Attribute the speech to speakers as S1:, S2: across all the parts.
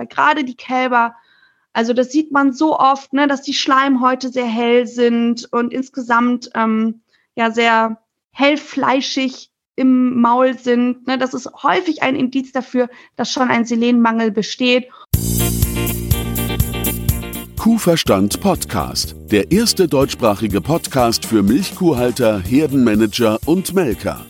S1: Weil gerade die Kälber, also das sieht man so oft, ne, dass die Schleimhäute sehr hell sind und insgesamt ähm, ja sehr hellfleischig im Maul sind. Ne, das ist häufig ein Indiz dafür, dass schon ein Selenmangel besteht.
S2: Kuhverstand Podcast, der erste deutschsprachige Podcast für Milchkuhhalter, Herdenmanager und Melker.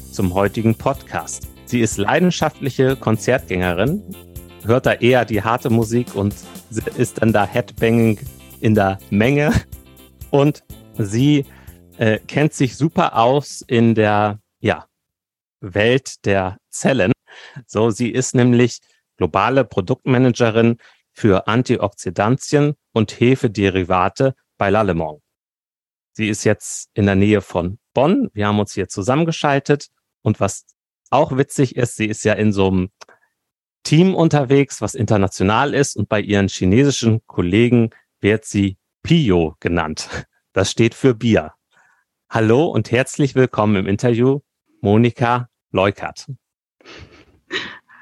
S3: zum heutigen Podcast. Sie ist leidenschaftliche Konzertgängerin, hört da eher die harte Musik und ist dann da Headbanging in der Menge. Und sie äh, kennt sich super aus in der ja, Welt der Zellen. So, sie ist nämlich globale Produktmanagerin für Antioxidantien und Hefederivate bei Lallemont. Sie ist jetzt in der Nähe von Bonn. Wir haben uns hier zusammengeschaltet und was auch witzig ist, sie ist ja in so einem Team unterwegs, was international ist und bei ihren chinesischen Kollegen wird sie Pio genannt. Das steht für Bier. Hallo und herzlich willkommen im Interview, Monika Leukert.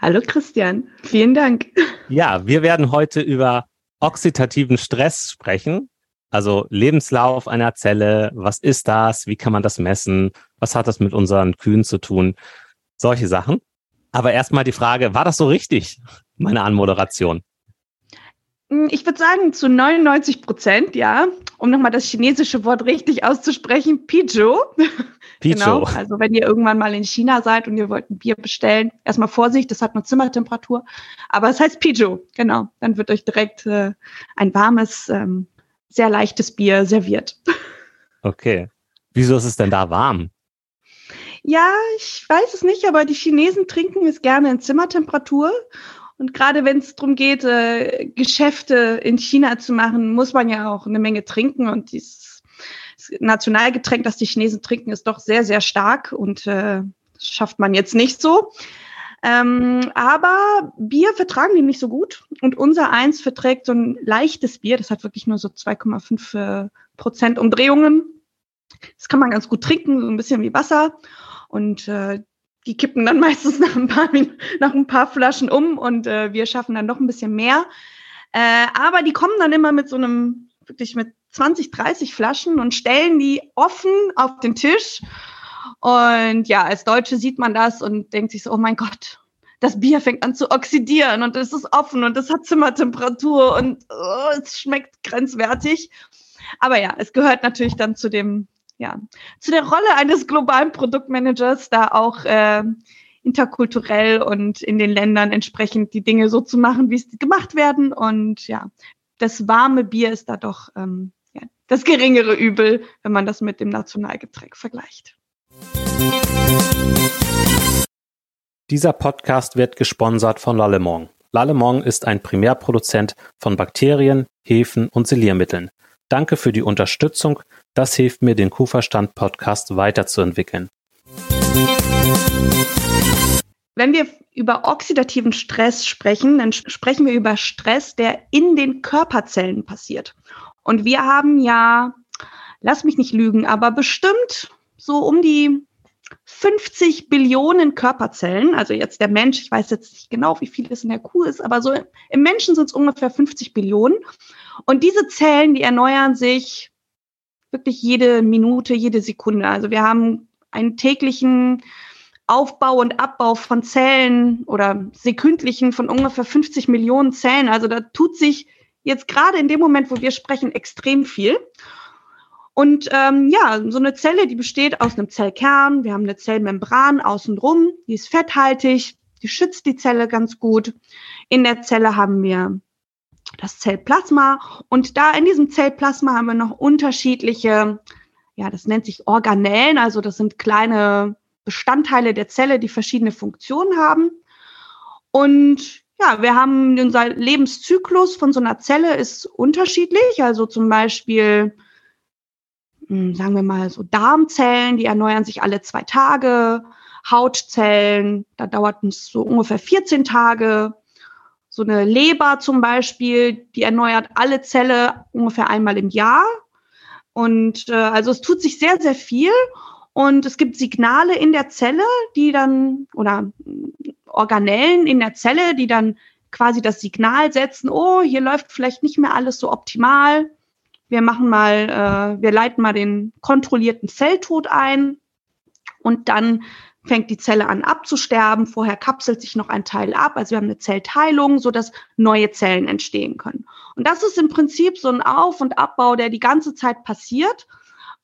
S1: Hallo Christian, vielen Dank.
S3: Ja, wir werden heute über oxidativen Stress sprechen. Also Lebenslauf einer Zelle, was ist das, wie kann man das messen, was hat das mit unseren Kühen zu tun, solche Sachen. Aber erstmal die Frage, war das so richtig, meine Anmoderation?
S1: Hm, ich würde sagen, zu 99 Prozent, ja. Um nochmal das chinesische Wort richtig auszusprechen, Pijo. Pijo. genau. Also wenn ihr irgendwann mal in China seid und ihr wollt ein Bier bestellen, erstmal Vorsicht, das hat nur Zimmertemperatur. Aber es heißt Pijo, genau. Dann wird euch direkt äh, ein warmes, ähm, sehr leichtes Bier serviert.
S3: Okay. Wieso ist es denn da warm?
S1: Ja, ich weiß es nicht, aber die Chinesen trinken es gerne in Zimmertemperatur. Und gerade wenn es darum geht, äh, Geschäfte in China zu machen, muss man ja auch eine Menge trinken. Und dieses Nationalgetränk, das die Chinesen trinken, ist doch sehr, sehr stark und äh, das schafft man jetzt nicht so. Ähm, aber Bier vertragen die nicht so gut. Und unser eins verträgt so ein leichtes Bier, das hat wirklich nur so 2,5 äh, Prozent Umdrehungen. Das kann man ganz gut trinken, so ein bisschen wie Wasser. Und äh, die kippen dann meistens nach ein paar, nach ein paar Flaschen um und äh, wir schaffen dann noch ein bisschen mehr. Äh, aber die kommen dann immer mit so einem, wirklich mit 20, 30 Flaschen und stellen die offen auf den Tisch. Und ja, als Deutsche sieht man das und denkt sich so, oh mein Gott, das Bier fängt an zu oxidieren und es ist offen und es hat Zimmertemperatur und oh, es schmeckt grenzwertig. Aber ja, es gehört natürlich dann zu dem ja, zu der Rolle eines globalen Produktmanagers, da auch äh, interkulturell und in den Ländern entsprechend die Dinge so zu machen, wie es gemacht werden. Und ja, das warme Bier ist da doch ähm, ja, das geringere Übel, wenn man das mit dem Nationalgetränk vergleicht.
S3: Dieser Podcast wird gesponsert von Lallemont. Lallemont ist ein Primärproduzent von Bakterien, Hefen und Siliermitteln. Danke für die Unterstützung das hilft mir, den Kuhverstand-Podcast weiterzuentwickeln.
S1: Wenn wir über oxidativen Stress sprechen, dann sprechen wir über Stress, der in den Körperzellen passiert. Und wir haben ja, lass mich nicht lügen, aber bestimmt so um die 50 Billionen Körperzellen. Also jetzt der Mensch, ich weiß jetzt nicht genau, wie viel es in der Kuh ist, aber so im Menschen sind es ungefähr 50 Billionen. Und diese Zellen, die erneuern sich wirklich jede Minute, jede Sekunde. Also wir haben einen täglichen Aufbau und Abbau von Zellen oder sekündlichen von ungefähr 50 Millionen Zellen. Also da tut sich jetzt gerade in dem Moment, wo wir sprechen, extrem viel. Und ähm, ja, so eine Zelle, die besteht aus einem Zellkern. Wir haben eine Zellmembran außenrum, die ist fetthaltig, die schützt die Zelle ganz gut. In der Zelle haben wir das Zellplasma. Und da in diesem Zellplasma haben wir noch unterschiedliche, ja, das nennt sich Organellen, also das sind kleine Bestandteile der Zelle, die verschiedene Funktionen haben. Und ja, wir haben unser Lebenszyklus von so einer Zelle ist unterschiedlich. Also zum Beispiel, sagen wir mal, so Darmzellen, die erneuern sich alle zwei Tage. Hautzellen, da dauert es so ungefähr 14 Tage. So eine Leber zum Beispiel, die erneuert alle Zelle ungefähr einmal im Jahr. Und äh, also es tut sich sehr, sehr viel. Und es gibt Signale in der Zelle, die dann, oder Organellen in der Zelle, die dann quasi das Signal setzen, oh, hier läuft vielleicht nicht mehr alles so optimal. Wir machen mal, äh, wir leiten mal den kontrollierten Zelltod ein und dann fängt die Zelle an abzusterben. Vorher kapselt sich noch ein Teil ab. Also wir haben eine Zellteilung, so dass neue Zellen entstehen können. Und das ist im Prinzip so ein Auf- und Abbau, der die ganze Zeit passiert,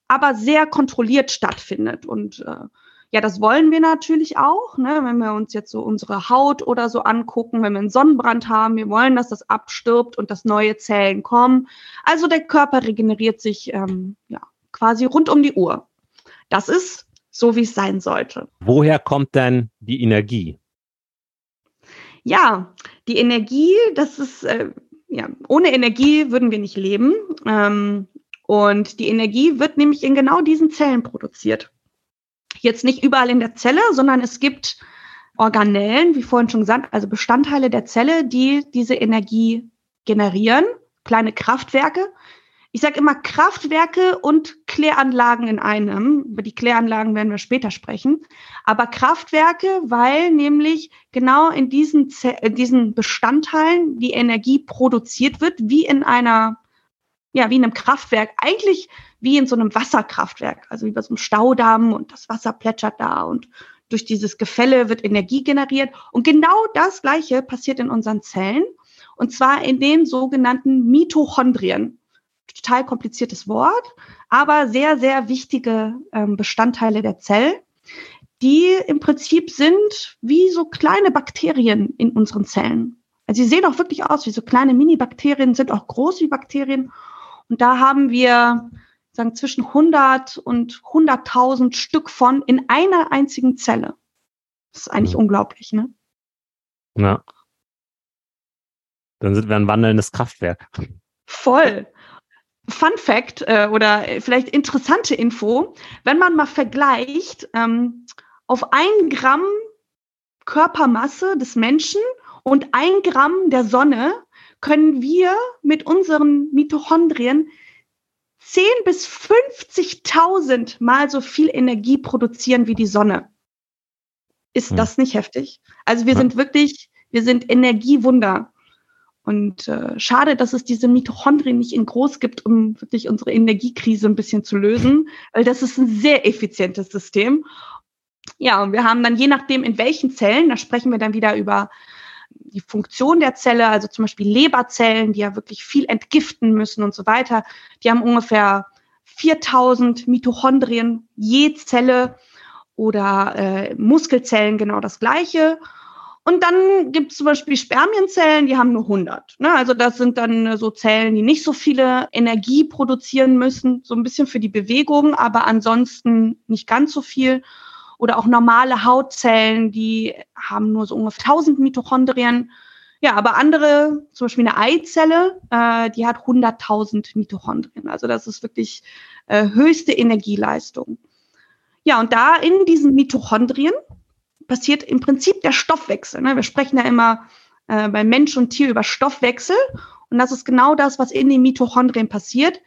S1: aber sehr kontrolliert stattfindet. Und äh, ja, das wollen wir natürlich auch, ne? wenn wir uns jetzt so unsere Haut oder so angucken, wenn wir einen Sonnenbrand haben, wir wollen, dass das abstirbt und dass neue Zellen kommen. Also der Körper regeneriert sich ähm, ja, quasi rund um die Uhr. Das ist so, wie es sein sollte.
S3: Woher kommt denn die Energie?
S1: Ja, die Energie, das ist, äh, ja, ohne Energie würden wir nicht leben. Ähm, und die Energie wird nämlich in genau diesen Zellen produziert jetzt nicht überall in der Zelle, sondern es gibt Organellen, wie vorhin schon gesagt, also Bestandteile der Zelle, die diese Energie generieren, kleine Kraftwerke. Ich sage immer Kraftwerke und Kläranlagen in einem. Über die Kläranlagen werden wir später sprechen. Aber Kraftwerke, weil nämlich genau in diesen, in diesen Bestandteilen die Energie produziert wird, wie in einer, ja, wie in einem Kraftwerk. Eigentlich wie in so einem Wasserkraftwerk, also wie bei so einem Staudamm und das Wasser plätschert da und durch dieses Gefälle wird Energie generiert. Und genau das Gleiche passiert in unseren Zellen und zwar in den sogenannten Mitochondrien. Total kompliziertes Wort, aber sehr, sehr wichtige ähm, Bestandteile der Zelle, die im Prinzip sind wie so kleine Bakterien in unseren Zellen. Also sie sehen auch wirklich aus wie so kleine Mini-Bakterien, sind auch groß wie Bakterien. Und da haben wir sagen zwischen 100 und 100.000 Stück von in einer einzigen Zelle. Das ist eigentlich mhm. unglaublich, ne?
S3: Ja. Dann sind wir ein wandelndes Kraftwerk.
S1: Voll. Fun Fact äh, oder vielleicht interessante Info, wenn man mal vergleicht, ähm, auf ein Gramm Körpermasse des Menschen und ein Gramm der Sonne können wir mit unseren Mitochondrien 10 bis 50.000 Mal so viel Energie produzieren wie die Sonne. Ist hm. das nicht heftig? Also wir ja. sind wirklich, wir sind Energiewunder. Und äh, schade, dass es diese Mitochondrien nicht in groß gibt, um wirklich unsere Energiekrise ein bisschen zu lösen, weil das ist ein sehr effizientes System. Ja, und wir haben dann je nachdem, in welchen Zellen, da sprechen wir dann wieder über die Funktion der Zelle, also zum Beispiel Leberzellen, die ja wirklich viel entgiften müssen und so weiter, die haben ungefähr 4000 Mitochondrien je Zelle oder äh, Muskelzellen genau das gleiche. Und dann gibt es zum Beispiel Spermienzellen, die haben nur 100. Ne? Also das sind dann so Zellen, die nicht so viele Energie produzieren müssen, so ein bisschen für die Bewegung, aber ansonsten nicht ganz so viel oder auch normale Hautzellen, die haben nur so ungefähr 1000 Mitochondrien. Ja, aber andere, zum Beispiel eine Eizelle, äh, die hat 100.000 Mitochondrien. Also das ist wirklich äh, höchste Energieleistung. Ja, und da in diesen Mitochondrien passiert im Prinzip der Stoffwechsel. Ne? Wir sprechen ja immer äh, bei Mensch und Tier über Stoffwechsel. Und das ist genau das, was in den Mitochondrien passiert.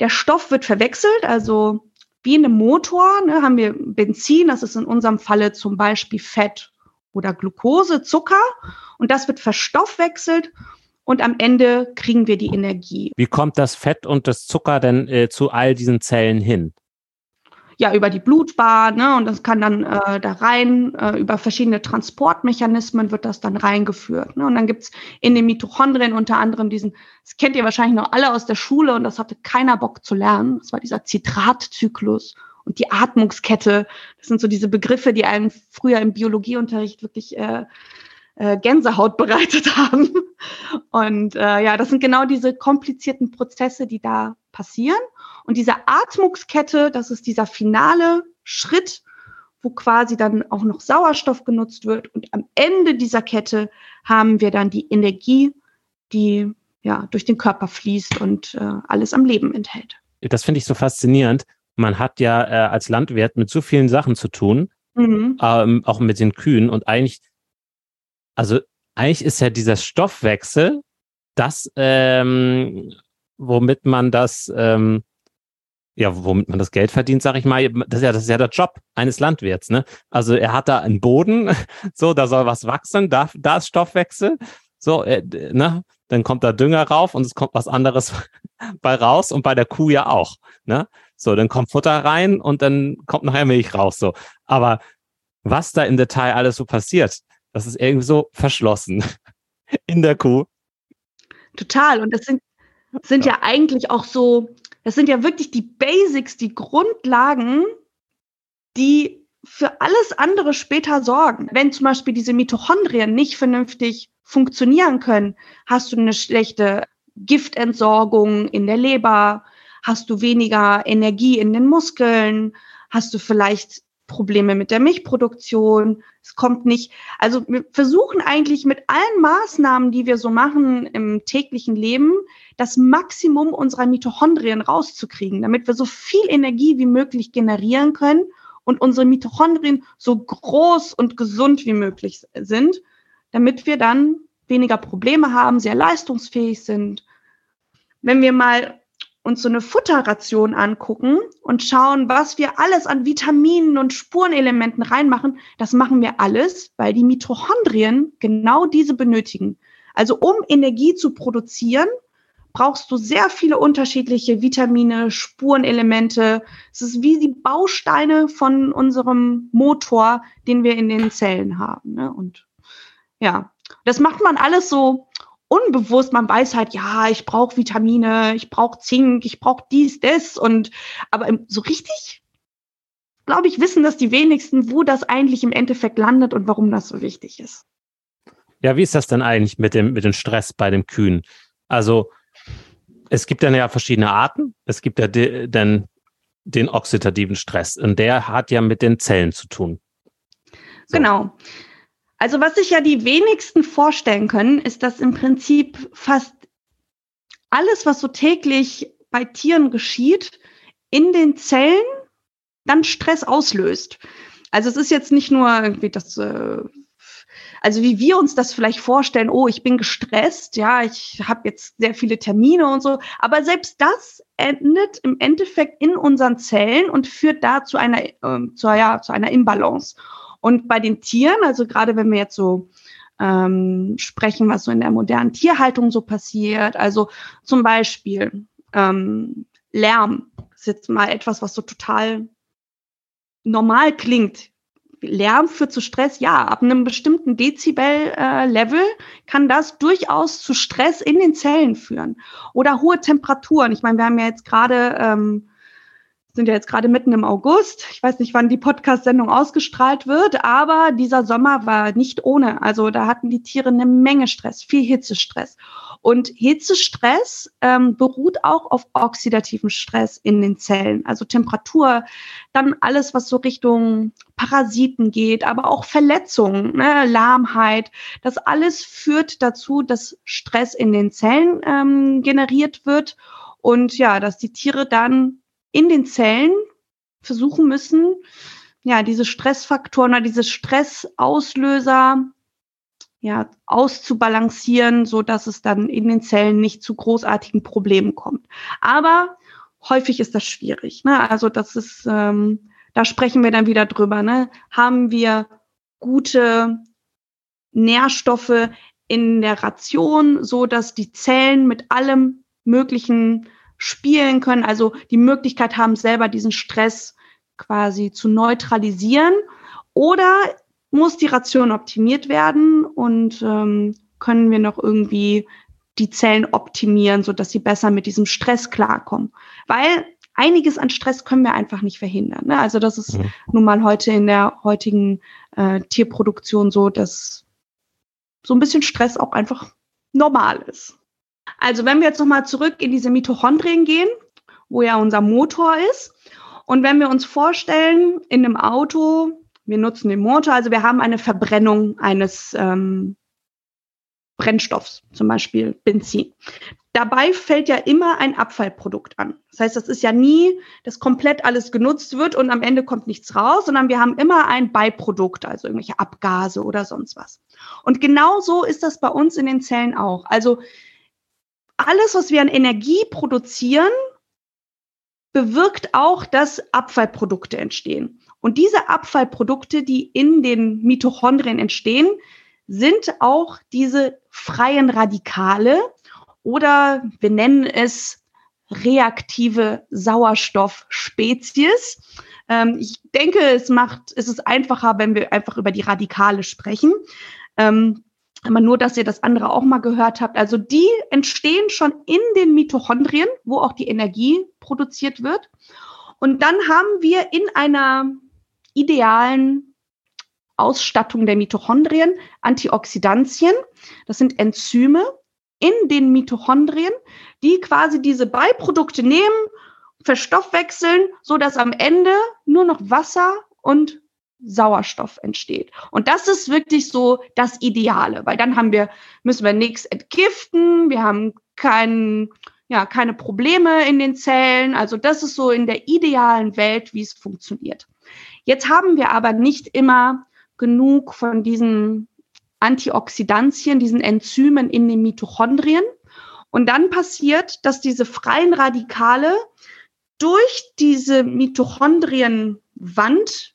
S1: Der Stoff wird verwechselt, also wie in einem Motor ne, haben wir Benzin, das ist in unserem Falle zum Beispiel Fett oder Glucose, Zucker und das wird verstoffwechselt und am Ende kriegen wir die Energie.
S3: Wie kommt das Fett und das Zucker denn äh, zu all diesen Zellen hin?
S1: Ja über die Blutbahn ne, und das kann dann äh, da rein, äh, über verschiedene Transportmechanismen wird das dann reingeführt. Ne? Und dann gibt's in den Mitochondrien unter anderem diesen, das kennt ihr wahrscheinlich noch alle aus der Schule und das hatte keiner Bock zu lernen. Das war dieser Zitratzyklus und die Atmungskette. Das sind so diese Begriffe, die einem früher im Biologieunterricht wirklich äh, äh, Gänsehaut bereitet haben. Und äh, ja, das sind genau diese komplizierten Prozesse, die da passieren. Und diese Atmungskette, das ist dieser finale Schritt, wo quasi dann auch noch Sauerstoff genutzt wird. Und am Ende dieser Kette haben wir dann die Energie, die ja durch den Körper fließt und äh, alles am Leben enthält.
S3: Das finde ich so faszinierend. Man hat ja äh, als Landwirt mit so vielen Sachen zu tun, mhm. ähm, auch mit den Kühen und eigentlich, also eigentlich ist ja dieser Stoffwechsel das, ähm, womit man das, ähm, ja, womit man das Geld verdient, sag ich mal, das ist ja, das ist ja der Job eines Landwirts, ne? Also er hat da einen Boden, so, da soll was wachsen, da, da ist Stoffwechsel, so, äh, ne? Dann kommt da Dünger rauf und es kommt was anderes bei raus und bei der Kuh ja auch, ne? So, dann kommt Futter rein und dann kommt nachher Milch raus, so. Aber was da im Detail alles so passiert, das ist irgendwie so verschlossen in der Kuh.
S1: Total. Und das sind, sind ja. ja eigentlich auch so, das sind ja wirklich die Basics, die Grundlagen, die für alles andere später sorgen. Wenn zum Beispiel diese Mitochondrien nicht vernünftig funktionieren können, hast du eine schlechte Giftentsorgung in der Leber, hast du weniger Energie in den Muskeln, hast du vielleicht Probleme mit der Milchproduktion. Es kommt nicht. Also wir versuchen eigentlich mit allen Maßnahmen, die wir so machen im täglichen Leben, das Maximum unserer Mitochondrien rauszukriegen, damit wir so viel Energie wie möglich generieren können und unsere Mitochondrien so groß und gesund wie möglich sind, damit wir dann weniger Probleme haben, sehr leistungsfähig sind. Wenn wir mal uns so eine Futterration angucken und schauen, was wir alles an Vitaminen und Spurenelementen reinmachen, das machen wir alles, weil die Mitochondrien genau diese benötigen. Also um Energie zu produzieren, brauchst du sehr viele unterschiedliche Vitamine, Spurenelemente. Es ist wie die Bausteine von unserem Motor, den wir in den Zellen haben. Ne? Und ja, das macht man alles so unbewusst, man weiß halt, ja, ich brauche Vitamine, ich brauche Zink, ich brauche dies, das und aber so richtig, glaube ich, wissen das die wenigsten, wo das eigentlich im Endeffekt landet und warum das so wichtig ist.
S3: Ja, wie ist das denn eigentlich mit dem, mit dem Stress bei den Kühen? Also, es gibt dann ja verschiedene Arten. Es gibt ja de, den, den oxidativen Stress und der hat ja mit den Zellen zu tun.
S1: So. Genau. Also was sich ja die wenigsten vorstellen können, ist, dass im Prinzip fast alles, was so täglich bei Tieren geschieht, in den Zellen dann Stress auslöst. Also es ist jetzt nicht nur irgendwie das, äh, also wie wir uns das vielleicht vorstellen, oh, ich bin gestresst, ja, ich habe jetzt sehr viele Termine und so, aber selbst das endet im Endeffekt in unseren Zellen und führt da zu einer, äh, zu, ja, zu einer Imbalance. Und bei den Tieren, also gerade wenn wir jetzt so ähm, sprechen, was so in der modernen Tierhaltung so passiert, also zum Beispiel ähm, Lärm, ist jetzt mal etwas, was so total normal klingt. Lärm führt zu Stress, ja, ab einem bestimmten Dezibel-Level äh, kann das durchaus zu Stress in den Zellen führen. Oder hohe Temperaturen. Ich meine, wir haben ja jetzt gerade ähm, sind ja jetzt gerade mitten im August. Ich weiß nicht, wann die Podcast-Sendung ausgestrahlt wird, aber dieser Sommer war nicht ohne. Also da hatten die Tiere eine Menge Stress, viel Hitzestress. Und Hitzestress ähm, beruht auch auf oxidativen Stress in den Zellen, also Temperatur, dann alles, was so Richtung Parasiten geht, aber auch Verletzungen, ne, Lahmheit. Das alles führt dazu, dass Stress in den Zellen ähm, generiert wird und ja, dass die Tiere dann in den Zellen versuchen müssen, ja, diese Stressfaktoren diese Stressauslöser ja, auszubalancieren, so dass es dann in den Zellen nicht zu großartigen Problemen kommt. Aber häufig ist das schwierig. Ne? Also das ist, ähm, da sprechen wir dann wieder drüber. Ne? Haben wir gute Nährstoffe in der Ration, so dass die Zellen mit allem möglichen spielen können, also die Möglichkeit haben, selber diesen Stress quasi zu neutralisieren. Oder muss die Ration optimiert werden und ähm, können wir noch irgendwie die Zellen optimieren, so dass sie besser mit diesem Stress klarkommen. Weil einiges an Stress können wir einfach nicht verhindern. Ne? Also das ist mhm. nun mal heute in der heutigen äh, Tierproduktion so, dass so ein bisschen Stress auch einfach normal ist. Also wenn wir jetzt nochmal zurück in diese Mitochondrien gehen, wo ja unser Motor ist, und wenn wir uns vorstellen, in einem Auto, wir nutzen den Motor, also wir haben eine Verbrennung eines, ähm, Brennstoffs, zum Beispiel Benzin. Dabei fällt ja immer ein Abfallprodukt an. Das heißt, das ist ja nie, dass komplett alles genutzt wird und am Ende kommt nichts raus, sondern wir haben immer ein Beiprodukt, also irgendwelche Abgase oder sonst was. Und genau so ist das bei uns in den Zellen auch. Also alles, was wir an Energie produzieren, bewirkt auch, dass Abfallprodukte entstehen. Und diese Abfallprodukte, die in den Mitochondrien entstehen, sind auch diese freien Radikale oder wir nennen es reaktive Sauerstoffspezies. Ähm, ich denke, es macht, es ist einfacher, wenn wir einfach über die Radikale sprechen. Ähm, aber nur, dass ihr das andere auch mal gehört habt. Also die entstehen schon in den Mitochondrien, wo auch die Energie produziert wird. Und dann haben wir in einer idealen Ausstattung der Mitochondrien Antioxidantien. Das sind Enzyme in den Mitochondrien, die quasi diese Beiprodukte nehmen, verstoffwechseln, so dass am Ende nur noch Wasser und Sauerstoff entsteht. Und das ist wirklich so das Ideale, weil dann haben wir, müssen wir nichts entgiften, wir haben kein, ja, keine Probleme in den Zellen. Also das ist so in der idealen Welt, wie es funktioniert. Jetzt haben wir aber nicht immer genug von diesen Antioxidantien, diesen Enzymen in den Mitochondrien. Und dann passiert, dass diese freien Radikale durch diese Mitochondrienwand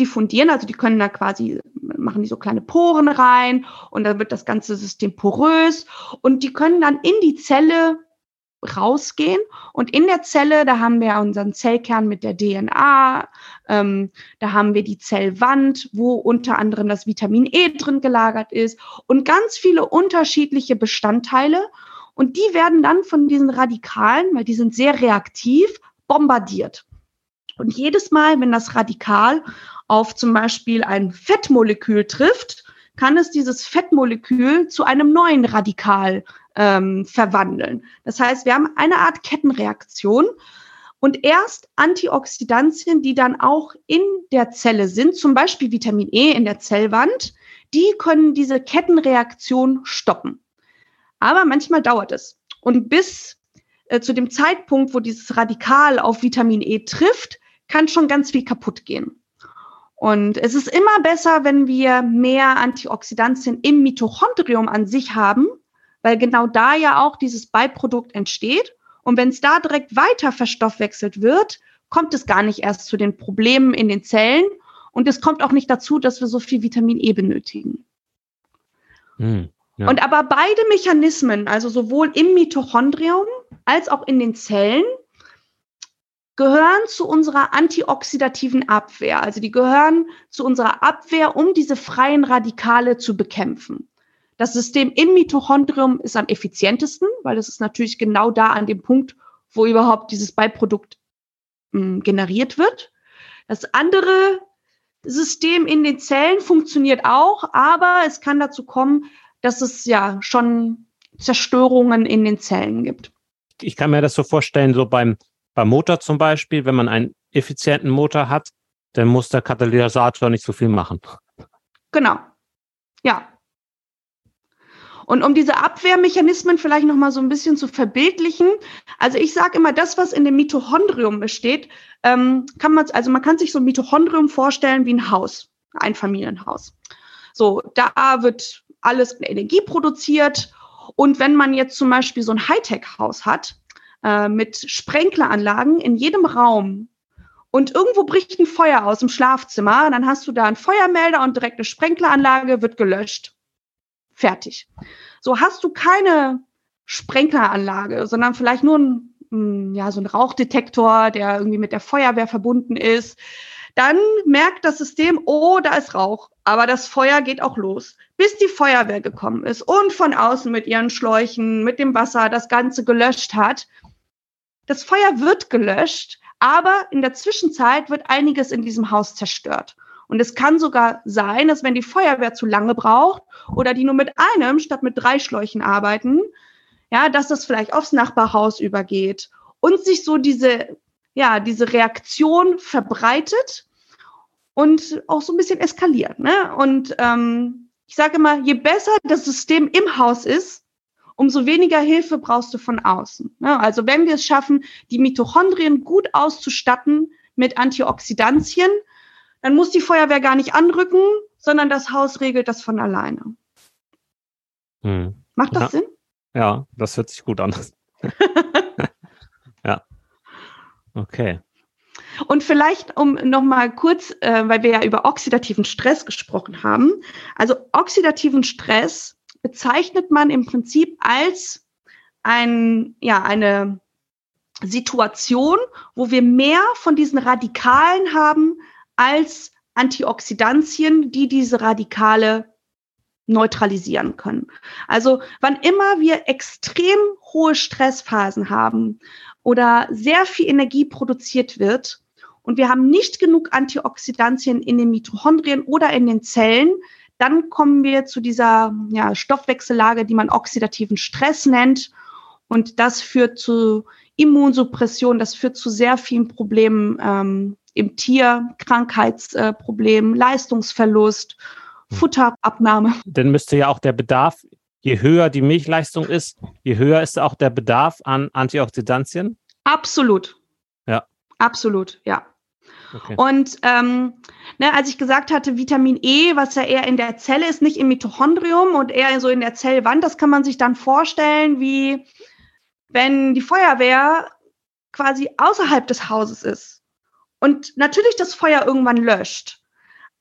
S1: diffundieren, also die können da quasi, machen die so kleine Poren rein und dann wird das ganze System porös und die können dann in die Zelle rausgehen. Und in der Zelle, da haben wir unseren Zellkern mit der DNA, ähm, da haben wir die Zellwand, wo unter anderem das Vitamin E drin gelagert ist und ganz viele unterschiedliche Bestandteile. Und die werden dann von diesen Radikalen, weil die sind sehr reaktiv, bombardiert. Und jedes Mal, wenn das Radikal auf zum Beispiel ein Fettmolekül trifft, kann es dieses Fettmolekül zu einem neuen Radikal ähm, verwandeln. Das heißt, wir haben eine Art Kettenreaktion und erst Antioxidantien, die dann auch in der Zelle sind, zum Beispiel Vitamin E in der Zellwand, die können diese Kettenreaktion stoppen. Aber manchmal dauert es. Und bis äh, zu dem Zeitpunkt, wo dieses Radikal auf Vitamin E trifft, kann schon ganz viel kaputt gehen. Und es ist immer besser, wenn wir mehr Antioxidantien im Mitochondrium an sich haben, weil genau da ja auch dieses Beiprodukt entsteht. Und wenn es da direkt weiter verstoffwechselt wird, kommt es gar nicht erst zu den Problemen in den Zellen. Und es kommt auch nicht dazu, dass wir so viel Vitamin E benötigen. Hm, ja. Und aber beide Mechanismen, also sowohl im Mitochondrium als auch in den Zellen, gehören zu unserer antioxidativen Abwehr. Also die gehören zu unserer Abwehr, um diese freien Radikale zu bekämpfen. Das System im Mitochondrium ist am effizientesten, weil das ist natürlich genau da an dem Punkt, wo überhaupt dieses Beiprodukt mh, hm, generiert wird. Das andere System in den Zellen funktioniert auch, aber es kann dazu kommen, dass es ja schon Zerstörungen in den Zellen gibt.
S3: Ich kann mir das so vorstellen, so beim, beim Motor zum Beispiel, wenn man einen effizienten Motor hat, dann muss der Katalysator nicht so viel machen.
S1: Genau. Ja, und um diese Abwehrmechanismen vielleicht noch mal so ein bisschen zu verbildlichen, also ich sage immer, das, was in dem Mitochondrium besteht, ähm, kann man, also man kann sich so ein Mitochondrium vorstellen wie ein Haus, ein Familienhaus. So, da wird alles Energie produziert. Und wenn man jetzt zum Beispiel so ein Hightech-Haus hat, äh, mit Sprenkleranlagen in jedem Raum, und irgendwo bricht ein Feuer aus im Schlafzimmer, dann hast du da einen Feuermelder und direkt eine Sprenkleranlage wird gelöscht. Fertig. So hast du keine Sprenkleranlage, sondern vielleicht nur ein, ja, so ein Rauchdetektor, der irgendwie mit der Feuerwehr verbunden ist. Dann merkt das System, oh, da ist Rauch. Aber das Feuer geht auch los, bis die Feuerwehr gekommen ist und von außen mit ihren Schläuchen, mit dem Wasser das Ganze gelöscht hat. Das Feuer wird gelöscht, aber in der Zwischenzeit wird einiges in diesem Haus zerstört. Und es kann sogar sein, dass wenn die Feuerwehr zu lange braucht oder die nur mit einem statt mit drei Schläuchen arbeiten, ja, dass das vielleicht aufs Nachbarhaus übergeht und sich so diese, ja, diese Reaktion verbreitet und auch so ein bisschen eskaliert. Ne? Und ähm, Ich sage immer, je besser das System im Haus ist, umso weniger Hilfe brauchst du von außen. Ne? Also wenn wir es schaffen, die Mitochondrien gut auszustatten mit Antioxidantien, dann muss die Feuerwehr gar nicht anrücken, sondern das Haus regelt das von alleine. Hm. Macht das
S3: ja.
S1: Sinn?
S3: Ja, das hört sich gut an. ja. Okay.
S1: Und vielleicht, um nochmal kurz, äh, weil wir ja über oxidativen Stress gesprochen haben. Also oxidativen Stress bezeichnet man im Prinzip als ein, ja, eine Situation, wo wir mehr von diesen Radikalen haben als Antioxidantien, die diese Radikale neutralisieren können. Also wann immer wir extrem hohe Stressphasen haben oder sehr viel Energie produziert wird und wir haben nicht genug Antioxidantien in den Mitochondrien oder in den Zellen, dann kommen wir zu dieser ja, Stoffwechsellage, die man oxidativen Stress nennt. Und das führt zu Immunsuppression, das führt zu sehr vielen Problemen ähm, im Tier, Krankheitsproblemen, äh, Leistungsverlust, hm. Futterabnahme.
S3: Dann müsste ja auch der Bedarf, je höher die Milchleistung ist, je höher ist auch der Bedarf an Antioxidantien?
S1: Absolut.
S3: Ja.
S1: Absolut, ja. Okay. Und ähm, ne, als ich gesagt hatte, Vitamin E, was ja eher in der Zelle ist, nicht im Mitochondrium und eher so in der Zellwand, das kann man sich dann vorstellen, wie wenn die Feuerwehr quasi außerhalb des Hauses ist und natürlich das Feuer irgendwann löscht.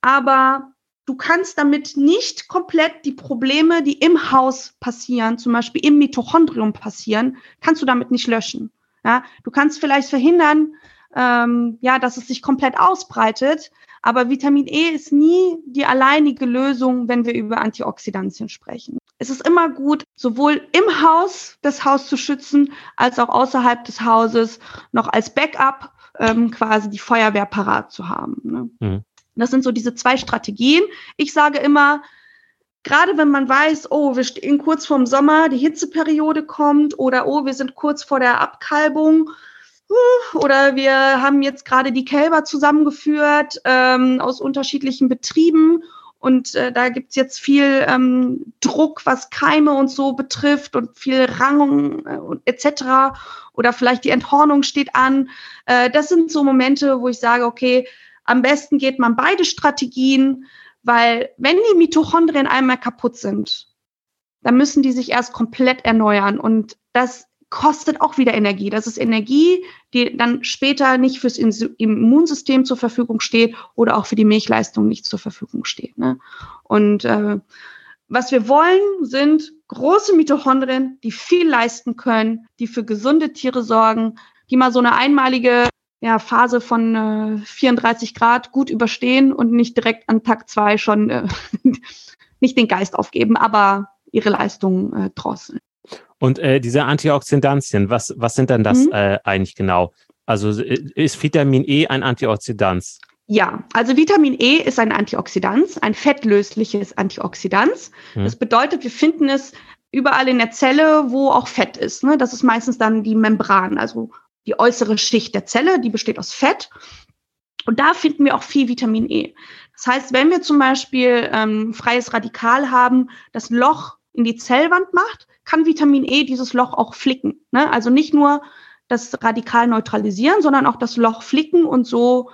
S1: Aber du kannst damit nicht komplett die Probleme, die im Haus passieren, zum Beispiel im Mitochondrium passieren, kannst du damit nicht löschen. Ja, du kannst vielleicht verhindern, ähm, ja, dass es sich komplett ausbreitet. Aber Vitamin E ist nie die alleinige Lösung, wenn wir über Antioxidantien sprechen. Es ist immer gut, sowohl im Haus das Haus zu schützen, als auch außerhalb des Hauses noch als Backup ähm, quasi die Feuerwehr parat zu haben. Ne? Mhm. Das sind so diese zwei Strategien. Ich sage immer, gerade wenn man weiß, oh, wir stehen kurz vorm Sommer, die Hitzeperiode kommt oder oh, wir sind kurz vor der Abkalbung, oder wir haben jetzt gerade die Kälber zusammengeführt ähm, aus unterschiedlichen Betrieben und äh, da gibt's jetzt viel ähm, Druck, was Keime und so betrifft und viel Rangung äh, etc. Oder vielleicht die Enthornung steht an. Äh, das sind so Momente, wo ich sage, okay, am besten geht man beide Strategien, weil wenn die Mitochondrien einmal kaputt sind, dann müssen die sich erst komplett erneuern. Und das kostet auch wieder Energie. Das ist Energie, die dann später nicht fürs Immunsystem zur Verfügung steht oder auch für die Milchleistung nicht zur Verfügung steht. Ne? Und äh, was wir wollen, sind große Mitochondrien, die viel leisten können, die für gesunde Tiere sorgen, die mal so eine einmalige ja, Phase von äh, 34 Grad gut überstehen und nicht direkt an Tag zwei schon äh, nicht den Geist aufgeben, aber ihre Leistung äh, drosseln.
S3: Und äh, diese Antioxidantien, was, was sind denn das mhm. äh, eigentlich genau? Also ist Vitamin E ein Antioxidant?
S1: Ja, also Vitamin E ist ein Antioxidant, ein fettlösliches Antioxidant. Mhm. Das bedeutet, wir finden es überall in der Zelle, wo auch Fett ist. Ne? Das ist meistens dann die Membran, also die äußere Schicht der Zelle, die besteht aus Fett. Und da finden wir auch viel Vitamin E. Das heißt, wenn wir zum Beispiel ähm, freies Radikal haben, das Loch in die Zellwand macht, kann Vitamin E dieses Loch auch flicken. Ne? Also nicht nur das Radikal neutralisieren, sondern auch das Loch flicken und so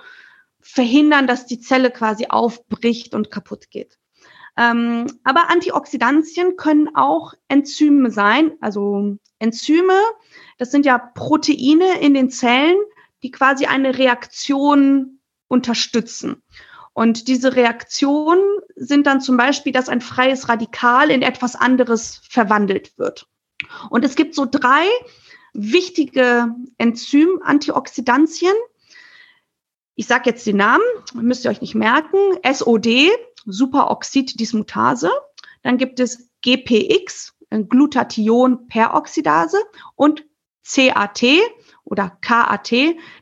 S1: verhindern, dass die Zelle quasi aufbricht und kaputt geht. Ähm, aber Antioxidantien können auch Enzyme sein. Also Enzyme, das sind ja Proteine in den Zellen, die quasi eine Reaktion unterstützen. Und diese Reaktionen sind dann zum Beispiel, dass ein freies Radikal in etwas anderes verwandelt wird. Und es gibt so drei wichtige Enzym-Antioxidantien. Ich sage jetzt die Namen, müsst ihr euch nicht merken. SOD, Superoxid-Dismutase. Dann gibt es GPX, Glutathion-Peroxidase und CAT, oder KAT,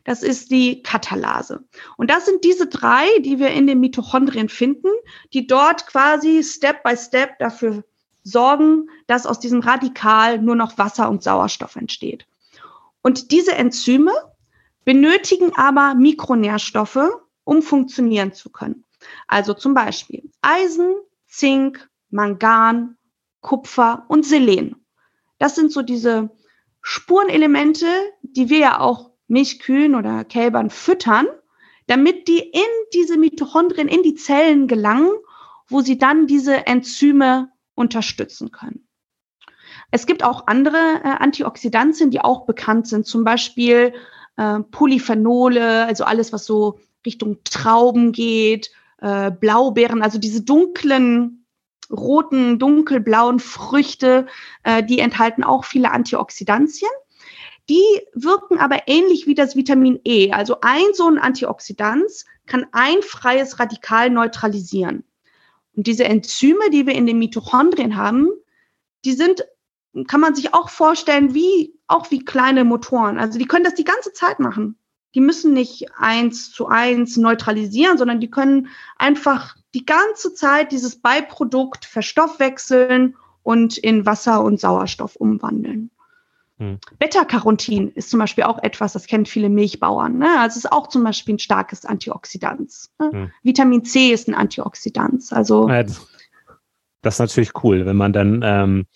S1: das ist die Katalase. Und das sind diese drei, die wir in den Mitochondrien finden, die dort quasi Step by Step dafür sorgen, dass aus diesem Radikal nur noch Wasser und Sauerstoff entsteht. Und diese Enzyme benötigen aber Mikronährstoffe, um funktionieren zu können. Also zum Beispiel Eisen, Zink, Mangan, Kupfer und Selen. Das sind so diese Spurenelemente, die wir ja auch Milchkühen oder Kälbern füttern, damit die in diese Mitochondrien, in die Zellen gelangen, wo sie dann diese Enzyme unterstützen können. Es gibt auch andere äh, Antioxidantien, die auch bekannt sind, zum Beispiel äh, Polyphenole, also alles, was so Richtung Trauben geht, äh, Blaubeeren, also diese dunklen, roten, dunkelblauen Früchte, äh, die enthalten auch viele Antioxidantien. Die wirken aber ähnlich wie das Vitamin E. Also ein so ein Antioxidant kann ein freies Radikal neutralisieren. Und diese Enzyme, die wir in den Mitochondrien haben, die sind, kann man sich auch vorstellen, wie, auch wie kleine Motoren. Also die können das die ganze Zeit machen. Die müssen nicht eins zu eins neutralisieren, sondern die können einfach die ganze Zeit dieses Beiprodukt verstoffwechseln und in Wasser und Sauerstoff umwandeln. Hm. Beta-Carotin ist zum Beispiel auch etwas, das kennen viele Milchbauern. Ne? Also es ist auch zum Beispiel ein starkes Antioxidant. Ne? Hm. Vitamin C ist ein Antioxidant. Also
S3: das ist natürlich cool, wenn man dann ähm,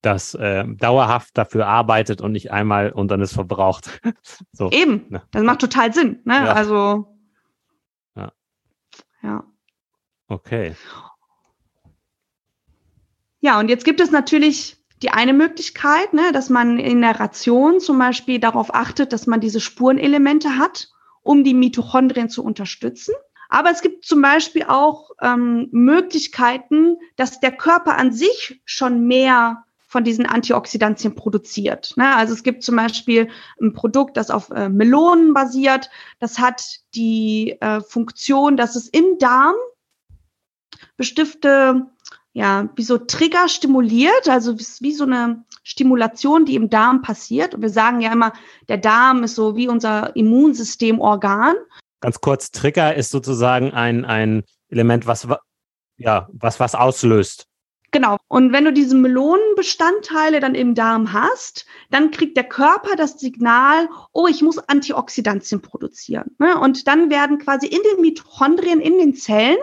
S3: das äh, dauerhaft dafür arbeitet und nicht einmal und dann ist verbraucht.
S1: so. Eben, ne? das macht total Sinn. Ne? Ja. Also
S3: ja. ja. Okay.
S1: Ja, und jetzt gibt es natürlich die eine Möglichkeit, ne, dass man in der Ration zum Beispiel darauf achtet, dass man diese Spurenelemente hat, um die Mitochondrien zu unterstützen. Aber es gibt zum Beispiel auch ähm, Möglichkeiten, dass der Körper an sich schon mehr von diesen Antioxidantien produziert. Ne? Also es gibt zum Beispiel ein Produkt, das auf äh, Melonen basiert. Das hat die äh, Funktion, dass es im Darm bestimmte ja, wie so Trigger stimuliert, also wie so eine Stimulation, die im Darm passiert. Und wir sagen ja immer, der Darm ist so wie unser Immunsystemorgan.
S3: Ganz kurz, Trigger ist sozusagen ein, ein Element, was, ja, was was auslöst.
S1: Genau. Und wenn du diese Melonenbestandteile dann im Darm hast, dann kriegt der Körper das Signal, oh, ich muss Antioxidantien produzieren. Ne? Und dann werden quasi in den Mitochondrien, in den Zellen,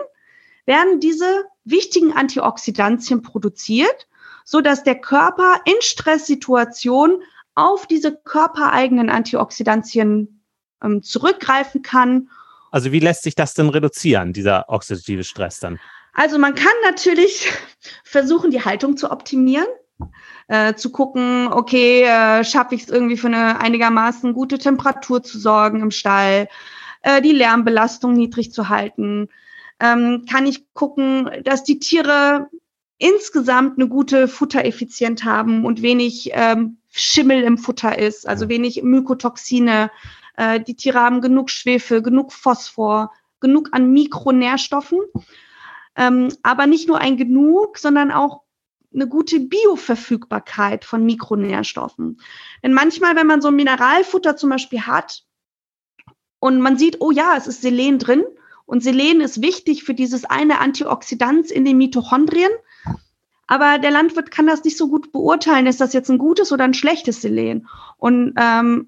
S1: werden diese wichtigen Antioxidantien produziert, so dass der Körper in Stresssituationen auf diese körpereigenen Antioxidantien ähm, zurückgreifen kann.
S3: Also wie lässt sich das denn reduzieren, dieser oxidative Stress dann?
S1: Also man kann natürlich versuchen, die Haltung zu optimieren. Äh, zu gucken, okay, äh, schaffe ich es irgendwie für eine einigermaßen gute Temperatur zu sorgen im Stall, äh, die Lärmbelastung niedrig zu halten, ähm, kann ich gucken, dass die Tiere insgesamt eine gute Futtereffizienz haben und wenig ähm, Schimmel im Futter ist, also wenig Mykotoxine. Äh, die Tiere haben genug Schwefel, genug Phosphor, genug an Mikronährstoffen. Ähm, aber nicht nur ein Genug, sondern auch eine gute Bioverfügbarkeit von Mikronährstoffen. Denn manchmal, wenn man so ein Mineralfutter zum Beispiel hat und man sieht, oh ja, es ist Selen drin, und Selen ist wichtig für dieses eine Antioxidant in den Mitochondrien. Aber der Landwirt kann das nicht so gut beurteilen, ist das jetzt ein gutes oder ein schlechtes Selen. Und ähm,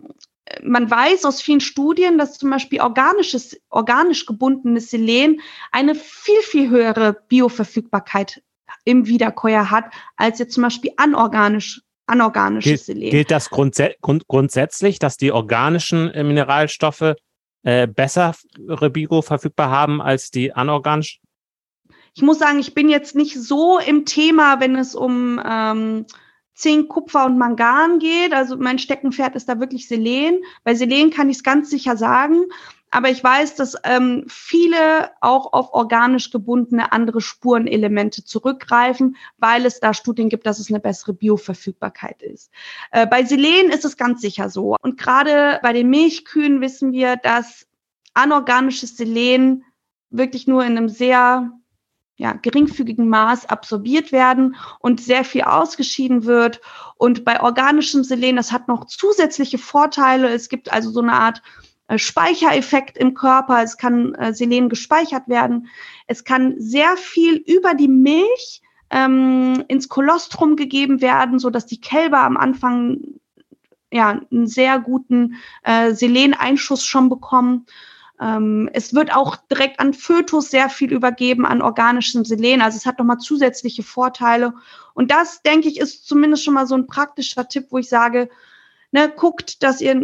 S1: man weiß aus vielen Studien, dass zum Beispiel organisches, organisch gebundenes Selen eine viel, viel höhere Bioverfügbarkeit im Wiederkäuer hat, als jetzt zum Beispiel anorganisch anorganisches
S3: gilt, Selen. Gilt das grundsä grund grundsätzlich, dass die organischen äh, Mineralstoffe äh, bessere Bio verfügbar haben als die anorganischen?
S1: Ich muss sagen, ich bin jetzt nicht so im Thema, wenn es um ähm, Zink, Kupfer und Mangan geht. Also mein Steckenpferd ist da wirklich Selen. Bei Selen kann ich es ganz sicher sagen. Aber ich weiß, dass ähm, viele auch auf organisch gebundene andere Spurenelemente zurückgreifen, weil es da Studien gibt, dass es eine bessere Bioverfügbarkeit ist. Äh, bei Selen ist es ganz sicher so. Und gerade bei den Milchkühen wissen wir, dass anorganisches Selen wirklich nur in einem sehr ja, geringfügigen Maß absorbiert werden und sehr viel ausgeschieden wird. Und bei organischem Selen, das hat noch zusätzliche Vorteile. Es gibt also so eine Art Speichereffekt im Körper. Es kann äh, Selen gespeichert werden. Es kann sehr viel über die Milch ähm, ins Kolostrum gegeben werden, so dass die Kälber am Anfang ja einen sehr guten äh, Seleneinschuss schon bekommen. Ähm, es wird auch direkt an Fötus sehr viel übergeben, an organischem Selen. Also es hat nochmal zusätzliche Vorteile. Und das, denke ich, ist zumindest schon mal so ein praktischer Tipp, wo ich sage, ne, guckt, dass ihr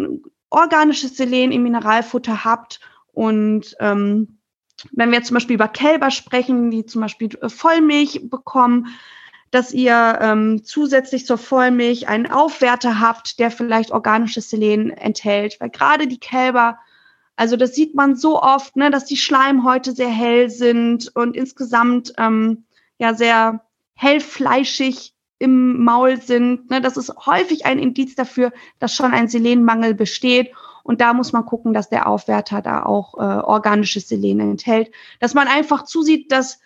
S1: organisches Selen im Mineralfutter habt. Und ähm, wenn wir zum Beispiel über Kälber sprechen, die zum Beispiel äh, Vollmilch bekommen, dass ihr ähm, zusätzlich zur Vollmilch einen Aufwärter habt, der vielleicht organisches Selen enthält. Weil gerade die Kälber also das sieht man so oft, ne, dass die Schleimhäute sehr hell sind und insgesamt ähm, ja sehr hellfleischig im Maul sind. Ne. Das ist häufig ein Indiz dafür, dass schon ein Selenmangel besteht. Und da muss man gucken, dass der Aufwärter da auch äh, organisches Selen enthält. Dass man einfach zusieht, dass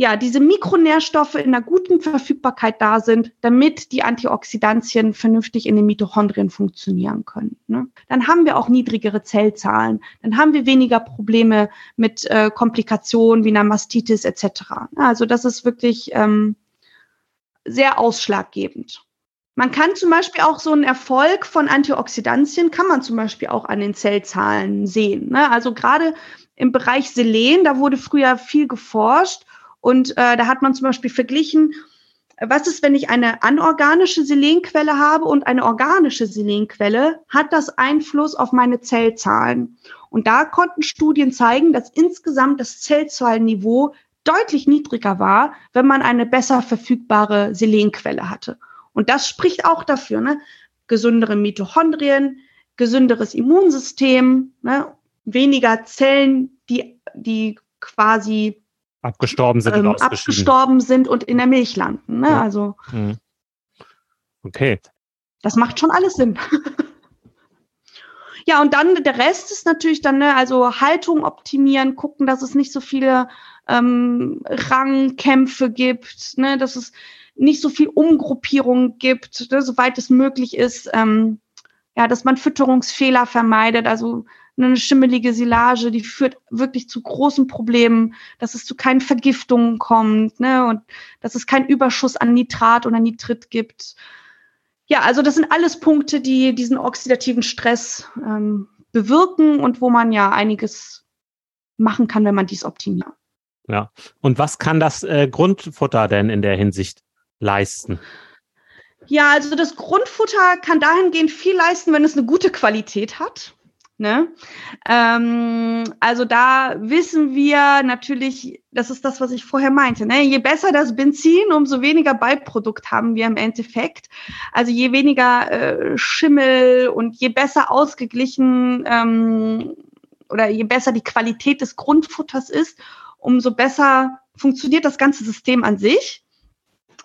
S1: ja, diese Mikronährstoffe in einer guten Verfügbarkeit da sind, damit die Antioxidantien vernünftig in den Mitochondrien funktionieren können. Ne? Dann haben wir auch niedrigere Zellzahlen, dann haben wir weniger Probleme mit äh, Komplikationen wie einer Mastitis etc. Also das ist wirklich ähm, sehr ausschlaggebend. Man kann zum Beispiel auch so einen Erfolg von Antioxidantien, kann man zum Beispiel auch an den Zellzahlen sehen. Ne? Also gerade im Bereich Selen, da wurde früher viel geforscht und äh, da hat man zum Beispiel verglichen, was ist, wenn ich eine anorganische Selenquelle habe und eine organische Selenquelle? Hat das Einfluss auf meine Zellzahlen? Und da konnten Studien zeigen, dass insgesamt das Zellzahlenniveau deutlich niedriger war, wenn man eine besser verfügbare Selenquelle hatte. Und das spricht auch dafür, ne? gesündere Mitochondrien, gesünderes Immunsystem, ne? weniger Zellen, die, die quasi
S3: abgestorben sind,
S1: ähm, abgestorben sind und in der Milch landen. Ne? Ja. Also mhm.
S3: okay.
S1: Das macht schon alles Sinn. ja, und dann der Rest ist natürlich dann, ne, also Haltung optimieren, gucken, dass es nicht so viele ähm, Rangkämpfe gibt, ne, dass es nicht so viel Umgruppierung gibt, ne, soweit es möglich ist. Ähm, ja, dass man Fütterungsfehler vermeidet, also eine schimmelige Silage, die führt wirklich zu großen Problemen, dass es zu keinen Vergiftungen kommt, ne, und dass es keinen Überschuss an Nitrat oder Nitrit gibt. Ja, also das sind alles Punkte, die diesen oxidativen Stress ähm, bewirken und wo man ja einiges machen kann, wenn man dies optimiert.
S3: Ja. Und was kann das äh, Grundfutter denn in der Hinsicht leisten?
S1: Ja, also das Grundfutter kann dahingehend viel leisten, wenn es eine gute Qualität hat. Ne? Ähm, also da wissen wir natürlich, das ist das, was ich vorher meinte. Ne? Je besser das Benzin, umso weniger Beiprodukt haben wir im Endeffekt. Also je weniger äh, Schimmel und je besser ausgeglichen ähm, oder je besser die Qualität des Grundfutters ist, umso besser funktioniert das ganze System an sich.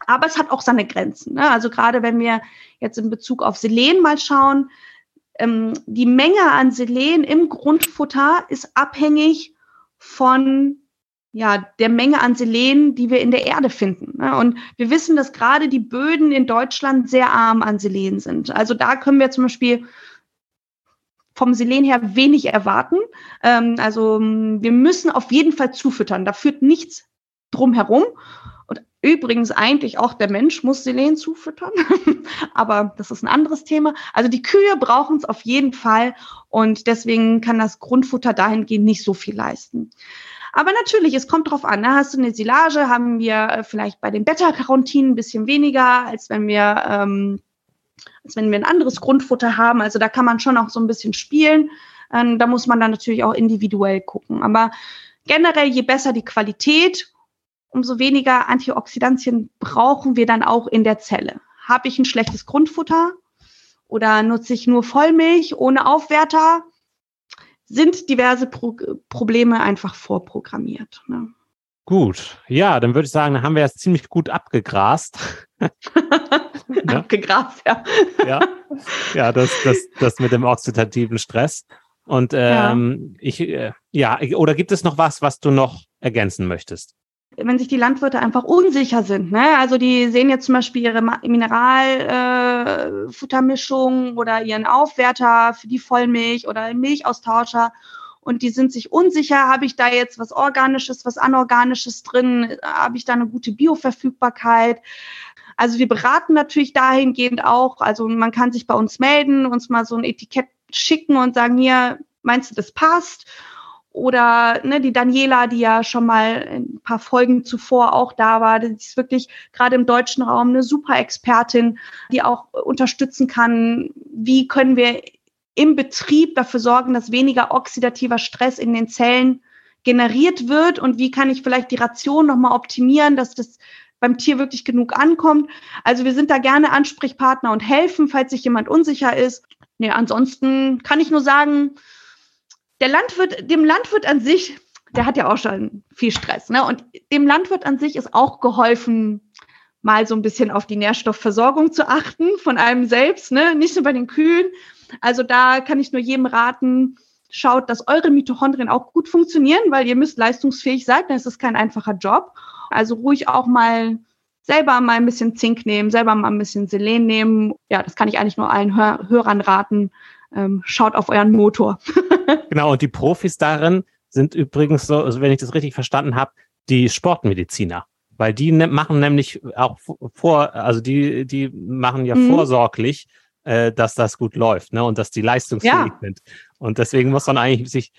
S1: Aber es hat auch seine Grenzen. Ne? Also gerade wenn wir jetzt in Bezug auf Selen mal schauen, ähm, die Menge an Selen im Grundfutter ist abhängig von ja, der Menge an Selen, die wir in der Erde finden. Ne? Und wir wissen, dass gerade die Böden in Deutschland sehr arm an Selen sind. Also da können wir zum Beispiel vom Selen her wenig erwarten. Ähm, also wir müssen auf jeden Fall zufüttern. Da führt nichts drum herum. Übrigens eigentlich auch der Mensch muss Selen zufüttern, aber das ist ein anderes Thema. Also die Kühe brauchen es auf jeden Fall und deswegen kann das Grundfutter dahingehend nicht so viel leisten. Aber natürlich, es kommt drauf an. Ne? Hast du eine Silage, haben wir äh, vielleicht bei den Beta-Carotinen ein bisschen weniger, als wenn wir, ähm, als wenn wir ein anderes Grundfutter haben. Also da kann man schon auch so ein bisschen spielen. Ähm, da muss man dann natürlich auch individuell gucken. Aber generell, je besser die Qualität umso weniger Antioxidantien brauchen wir dann auch in der Zelle. Habe ich ein schlechtes Grundfutter oder nutze ich nur Vollmilch ohne Aufwärter, sind diverse Pro Probleme einfach vorprogrammiert. Ne?
S3: Gut, ja, dann würde ich sagen, dann haben wir das ziemlich gut abgegrast.
S1: abgegrast, ja.
S3: ja, ja das, das, das mit dem oxidativen Stress. Und ähm, ja. ich, äh, ja, oder gibt es noch was, was du noch ergänzen möchtest?
S1: Wenn sich die Landwirte einfach unsicher sind. Ne? Also die sehen jetzt zum Beispiel ihre Mineralfuttermischung äh, oder ihren Aufwerter für die Vollmilch oder Milchaustauscher und die sind sich unsicher, habe ich da jetzt was Organisches, was Anorganisches drin, habe ich da eine gute Bioverfügbarkeit. Also wir beraten natürlich dahingehend auch, also man kann sich bei uns melden, uns mal so ein Etikett schicken und sagen, hier, meinst du, das passt? Oder ne, die Daniela, die ja schon mal ein paar Folgen zuvor auch da war, die ist wirklich gerade im deutschen Raum eine super Expertin, die auch unterstützen kann, wie können wir im Betrieb dafür sorgen, dass weniger oxidativer Stress in den Zellen generiert wird und wie kann ich vielleicht die Ration nochmal optimieren, dass das beim Tier wirklich genug ankommt. Also wir sind da gerne Ansprechpartner und helfen, falls sich jemand unsicher ist. Nee, ansonsten kann ich nur sagen, der Landwirt, dem Landwirt an sich, der hat ja auch schon viel Stress, ne? Und dem Landwirt an sich ist auch geholfen, mal so ein bisschen auf die Nährstoffversorgung zu achten von einem selbst, ne? Nicht nur bei den Kühen. Also da kann ich nur jedem raten, schaut, dass eure Mitochondrien auch gut funktionieren, weil ihr müsst leistungsfähig sein, dann ist kein einfacher Job. Also ruhig auch mal selber mal ein bisschen Zink nehmen, selber mal ein bisschen Selen nehmen. Ja, das kann ich eigentlich nur allen Hör Hörern raten. Ähm, schaut auf euren Motor.
S3: genau, und die Profis darin sind übrigens so, also wenn ich das richtig verstanden habe, die Sportmediziner. Weil die ne machen nämlich auch vor, also die, die machen ja mhm. vorsorglich, äh, dass das gut läuft, ne? Und dass die leistungsfähig ja. sind. Und deswegen muss man eigentlich sich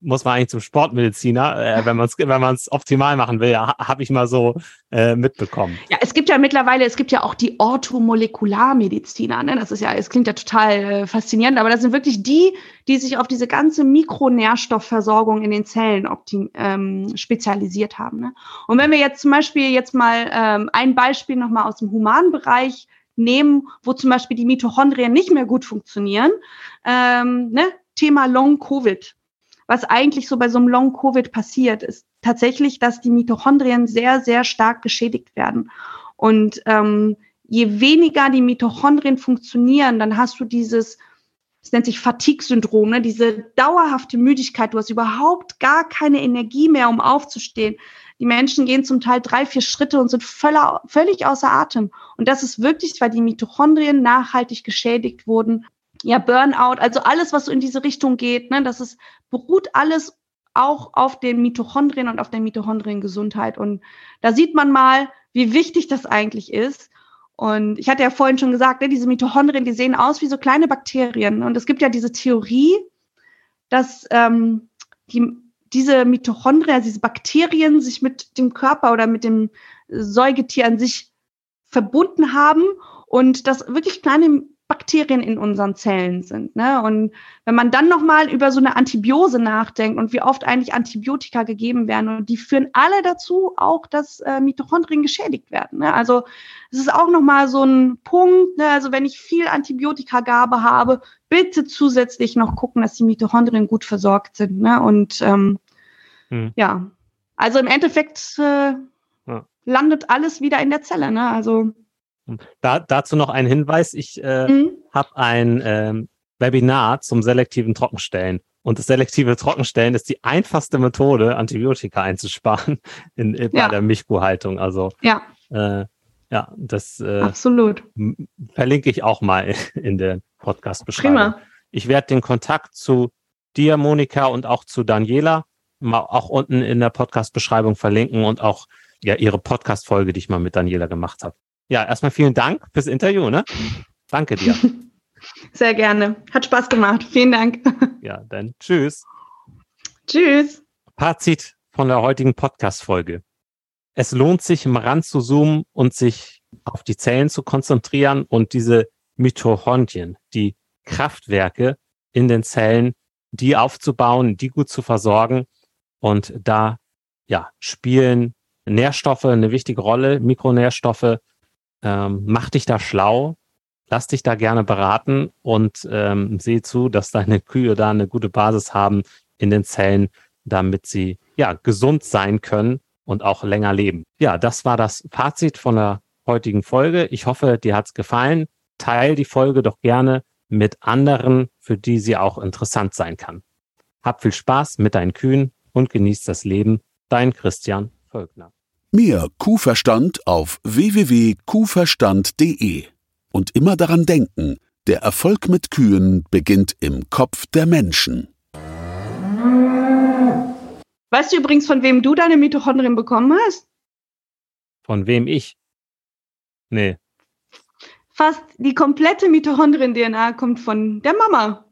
S3: muss man eigentlich zum Sportmediziner, äh, wenn man es wenn man's optimal machen will, ja, habe ich mal so äh, mitbekommen.
S1: Ja, es gibt ja mittlerweile, es gibt ja auch die Orthomolekularmediziner. Ne? Das ist ja, es klingt ja total äh, faszinierend, aber das sind wirklich die, die sich auf diese ganze Mikronährstoffversorgung in den Zellen optim, ähm, spezialisiert haben. Ne? Und wenn wir jetzt zum Beispiel jetzt mal ähm, ein Beispiel nochmal aus dem humanen Bereich nehmen, wo zum Beispiel die Mitochondrien nicht mehr gut funktionieren, ähm, ne? Thema Long Covid was eigentlich so bei so einem Long-Covid passiert, ist tatsächlich, dass die Mitochondrien sehr, sehr stark geschädigt werden. Und ähm, je weniger die Mitochondrien funktionieren, dann hast du dieses, es nennt sich Fatigue-Syndrom, ne? diese dauerhafte Müdigkeit. Du hast überhaupt gar keine Energie mehr, um aufzustehen. Die Menschen gehen zum Teil drei, vier Schritte und sind völler, völlig außer Atem. Und das ist wirklich, weil die Mitochondrien nachhaltig geschädigt wurden ja, Burnout, also alles, was so in diese Richtung geht, ne, das ist, beruht alles auch auf den Mitochondrien und auf der Mitochondriengesundheit. Und da sieht man mal, wie wichtig das eigentlich ist. Und ich hatte ja vorhin schon gesagt, ne, diese Mitochondrien, die sehen aus wie so kleine Bakterien. Und es gibt ja diese Theorie, dass ähm, die, diese Mitochondrien, also diese Bakterien sich mit dem Körper oder mit dem Säugetier an sich verbunden haben und dass wirklich kleine Bakterien in unseren Zellen sind. Ne? Und wenn man dann nochmal über so eine Antibiose nachdenkt und wie oft eigentlich Antibiotika gegeben werden, und die führen alle dazu auch, dass äh, Mitochondrien geschädigt werden. Ne? Also es ist auch nochmal so ein Punkt, ne? also wenn ich viel Antibiotikagabe habe, bitte zusätzlich noch gucken, dass die Mitochondrien gut versorgt sind. Ne? Und ähm, hm. ja, also im Endeffekt äh, ja. landet alles wieder in der Zelle. Ne? Also
S3: da, dazu noch ein Hinweis. Ich äh, mhm. habe ein ähm, Webinar zum selektiven Trockenstellen. Und das selektive Trockenstellen ist die einfachste Methode, Antibiotika einzusparen in, in ja. bei der Milchkuhhaltung. Also
S1: ja,
S3: äh, ja das
S1: äh, absolut
S3: verlinke ich auch mal in der Podcast-Beschreibung. Prima. Ich werde den Kontakt zu dir, Monika, und auch zu Daniela mal auch unten in der Podcast-Beschreibung verlinken und auch ja ihre Podcast-Folge, die ich mal mit Daniela gemacht habe. Ja, erstmal vielen Dank fürs Interview, ne? Danke dir.
S1: Sehr gerne. Hat Spaß gemacht. Vielen Dank.
S3: Ja, dann tschüss.
S1: Tschüss.
S3: Fazit von der heutigen Podcast-Folge. Es lohnt sich, mal ran zu zoomen und sich auf die Zellen zu konzentrieren und diese Mitochondrien, die Kraftwerke in den Zellen, die aufzubauen, die gut zu versorgen. Und da, ja, spielen Nährstoffe eine wichtige Rolle, Mikronährstoffe, ähm, mach dich da schlau, lass dich da gerne beraten und ähm, sieh zu, dass deine Kühe da eine gute Basis haben in den Zellen, damit sie ja gesund sein können und auch länger leben. Ja, das war das Fazit von der heutigen Folge. Ich hoffe, dir hat's gefallen. Teil die Folge doch gerne mit anderen, für die sie auch interessant sein kann. Hab viel Spaß mit deinen Kühen und genieß das Leben. Dein Christian Völkner.
S2: Mehr Kuhverstand auf www.kuhverstand.de. Und immer daran denken, der Erfolg mit Kühen beginnt im Kopf der Menschen.
S1: Weißt du übrigens, von wem du deine Mitochondrien bekommen hast?
S3: Von wem ich? Nee.
S1: Fast die komplette Mitochondrien-DNA kommt von der Mama.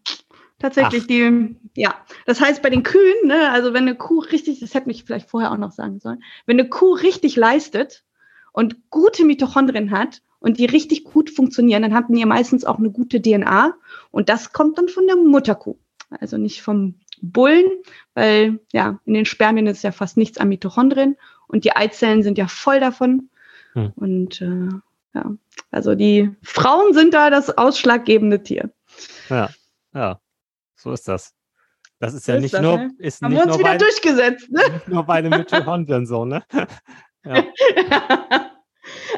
S1: Tatsächlich, Ach. die, ja. Das heißt, bei den Kühen, ne, also wenn eine Kuh richtig, das hätte ich vielleicht vorher auch noch sagen sollen, wenn eine Kuh richtig leistet und gute Mitochondrien hat und die richtig gut funktionieren, dann haben die ja meistens auch eine gute DNA und das kommt dann von der Mutterkuh. Also nicht vom Bullen, weil ja, in den Spermien ist ja fast nichts an Mitochondrien und die Eizellen sind ja voll davon. Hm. Und äh, ja, also die Frauen sind da das ausschlaggebende Tier.
S3: Ja, ja, so ist das. Das ist ja ist nicht das, nur. Ne? Ist
S1: Haben nicht wir uns wieder bei, durchgesetzt, ne?
S3: Nicht nur bei den Mitochondrien so, ne? Ja.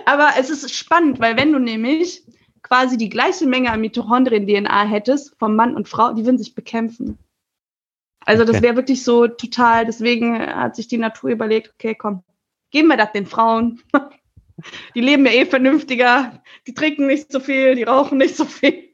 S1: Aber es ist spannend, weil wenn du nämlich quasi die gleiche Menge an Mitochondrien-DNA hättest, vom Mann und Frau, die würden sich bekämpfen. Also okay. das wäre wirklich so total, deswegen hat sich die Natur überlegt, okay, komm, geben wir das den Frauen. Die leben ja eh vernünftiger, die trinken nicht so viel, die rauchen nicht so viel.